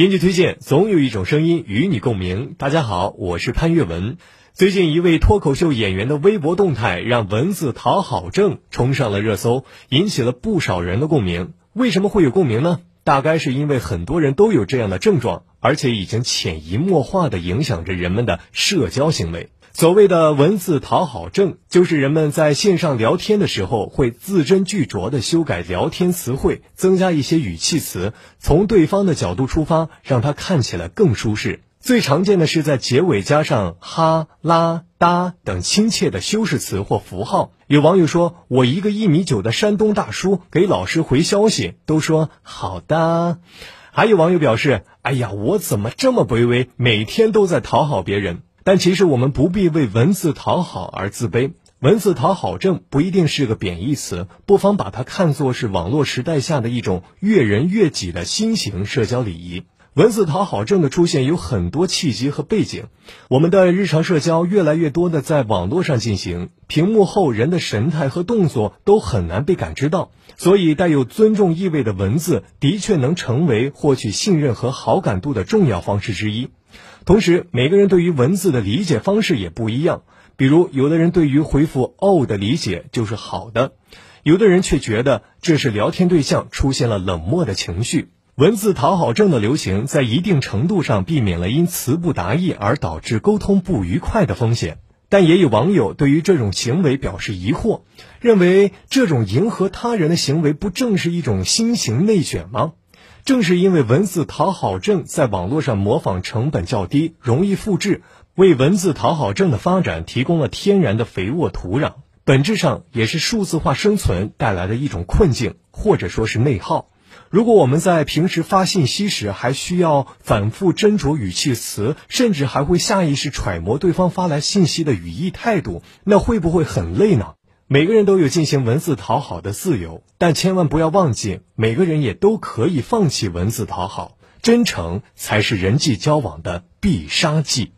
编辑推荐，总有一种声音与你共鸣。大家好，我是潘越文。最近一位脱口秀演员的微博动态，让“文字讨好症”冲上了热搜，引起了不少人的共鸣。为什么会有共鸣呢？大概是因为很多人都有这样的症状，而且已经潜移默化地影响着人们的社交行为。所谓的文字讨好症，就是人们在线上聊天的时候，会字斟句酌地修改聊天词汇，增加一些语气词，从对方的角度出发，让他看起来更舒适。最常见的是在结尾加上哈、拉、哒等亲切的修饰词或符号。有网友说：“我一个一米九的山东大叔给老师回消息，都说好的。”还有网友表示：“哎呀，我怎么这么卑微，每天都在讨好别人。”但其实我们不必为文字讨好而自卑，文字讨好症不一定是个贬义词，不妨把它看作是网络时代下的一种悦人悦己的新型社交礼仪。文字讨好症的出现有很多契机和背景，我们的日常社交越来越多的在网络上进行，屏幕后人的神态和动作都很难被感知到，所以带有尊重意味的文字的确能成为获取信任和好感度的重要方式之一。同时，每个人对于文字的理解方式也不一样。比如，有的人对于回复“哦”的理解就是好的，有的人却觉得这是聊天对象出现了冷漠的情绪。文字讨好症的流行，在一定程度上避免了因词不达意而导致沟通不愉快的风险。但也有网友对于这种行为表示疑惑，认为这种迎合他人的行为不正是一种新型内卷吗？正是因为文字讨好症在网络上模仿成本较低、容易复制，为文字讨好症的发展提供了天然的肥沃土壤。本质上也是数字化生存带来的一种困境，或者说是内耗。如果我们在平时发信息时还需要反复斟酌语气词，甚至还会下意识揣摩对方发来信息的语义态度，那会不会很累呢？每个人都有进行文字讨好的自由，但千万不要忘记，每个人也都可以放弃文字讨好，真诚才是人际交往的必杀技。